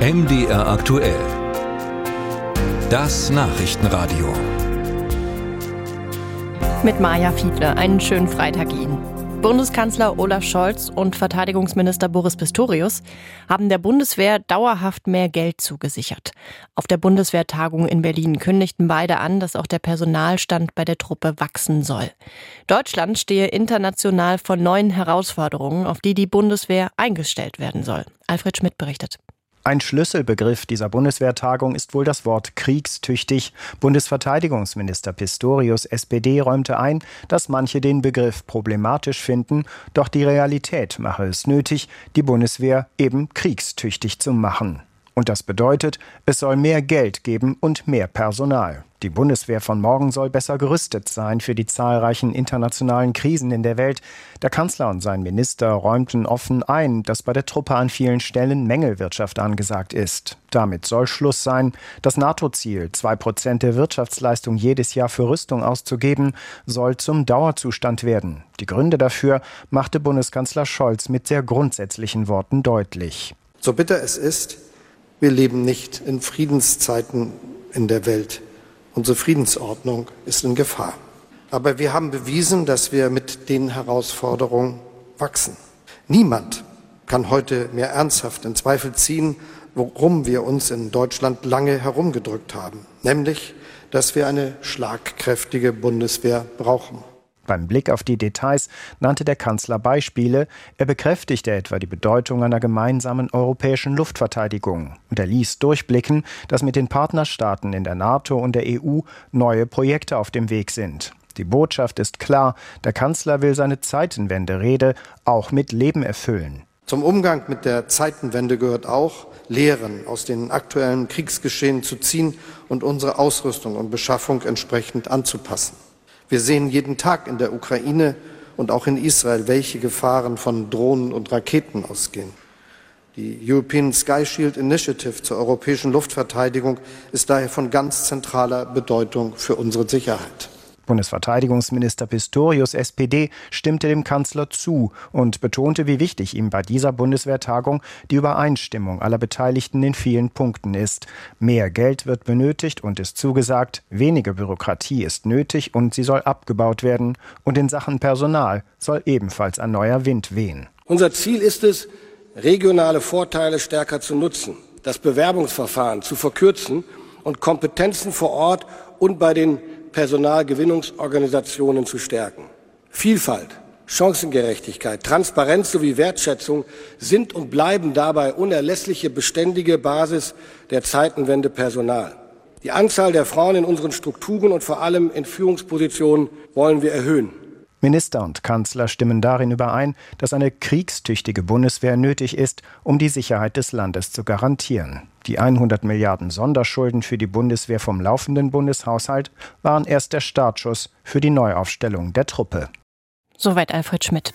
MDR aktuell. Das Nachrichtenradio. Mit Maja Fiedler. Einen schönen Freitag Ihnen. Bundeskanzler Olaf Scholz und Verteidigungsminister Boris Pistorius haben der Bundeswehr dauerhaft mehr Geld zugesichert. Auf der Bundeswehrtagung in Berlin kündigten beide an, dass auch der Personalstand bei der Truppe wachsen soll. Deutschland stehe international vor neuen Herausforderungen, auf die die Bundeswehr eingestellt werden soll. Alfred Schmidt berichtet. Ein Schlüsselbegriff dieser Bundeswehrtagung ist wohl das Wort kriegstüchtig. Bundesverteidigungsminister Pistorius SPD räumte ein, dass manche den Begriff problematisch finden, doch die Realität mache es nötig, die Bundeswehr eben kriegstüchtig zu machen. Und das bedeutet, es soll mehr Geld geben und mehr Personal. Die Bundeswehr von morgen soll besser gerüstet sein für die zahlreichen internationalen Krisen in der Welt. Der Kanzler und sein Minister räumten offen ein, dass bei der Truppe an vielen Stellen Mängelwirtschaft angesagt ist. Damit soll Schluss sein. Das NATO-Ziel, zwei Prozent der Wirtschaftsleistung jedes Jahr für Rüstung auszugeben, soll zum Dauerzustand werden. Die Gründe dafür machte Bundeskanzler Scholz mit sehr grundsätzlichen Worten deutlich. So bitter es ist, wir leben nicht in Friedenszeiten in der Welt. Unsere Friedensordnung ist in Gefahr. Aber wir haben bewiesen, dass wir mit den Herausforderungen wachsen. Niemand kann heute mehr ernsthaft in Zweifel ziehen, worum wir uns in Deutschland lange herumgedrückt haben, nämlich, dass wir eine schlagkräftige Bundeswehr brauchen. Beim Blick auf die Details nannte der Kanzler Beispiele. Er bekräftigte etwa die Bedeutung einer gemeinsamen europäischen Luftverteidigung und er ließ durchblicken, dass mit den Partnerstaaten in der NATO und der EU neue Projekte auf dem Weg sind. Die Botschaft ist klar, der Kanzler will seine Zeitenwende-Rede auch mit Leben erfüllen. Zum Umgang mit der Zeitenwende gehört auch, Lehren aus den aktuellen Kriegsgeschehen zu ziehen und unsere Ausrüstung und Beschaffung entsprechend anzupassen. Wir sehen jeden Tag in der Ukraine und auch in Israel, welche Gefahren von Drohnen und Raketen ausgehen. Die European Sky Shield Initiative zur europäischen Luftverteidigung ist daher von ganz zentraler Bedeutung für unsere Sicherheit. Bundesverteidigungsminister Pistorius SPD stimmte dem Kanzler zu und betonte, wie wichtig ihm bei dieser Bundeswehrtagung die Übereinstimmung aller Beteiligten in vielen Punkten ist. Mehr Geld wird benötigt und ist zugesagt, weniger Bürokratie ist nötig und sie soll abgebaut werden und in Sachen Personal soll ebenfalls ein neuer Wind wehen. Unser Ziel ist es, regionale Vorteile stärker zu nutzen, das Bewerbungsverfahren zu verkürzen und Kompetenzen vor Ort und bei den Personalgewinnungsorganisationen zu stärken. Vielfalt, Chancengerechtigkeit, Transparenz sowie Wertschätzung sind und bleiben dabei unerlässliche beständige Basis der Zeitenwende Personal. Die Anzahl der Frauen in unseren Strukturen und vor allem in Führungspositionen wollen wir erhöhen. Minister und Kanzler stimmen darin überein, dass eine kriegstüchtige Bundeswehr nötig ist, um die Sicherheit des Landes zu garantieren. Die 100 Milliarden Sonderschulden für die Bundeswehr vom laufenden Bundeshaushalt waren erst der Startschuss für die Neuaufstellung der Truppe. Soweit Alfred Schmidt.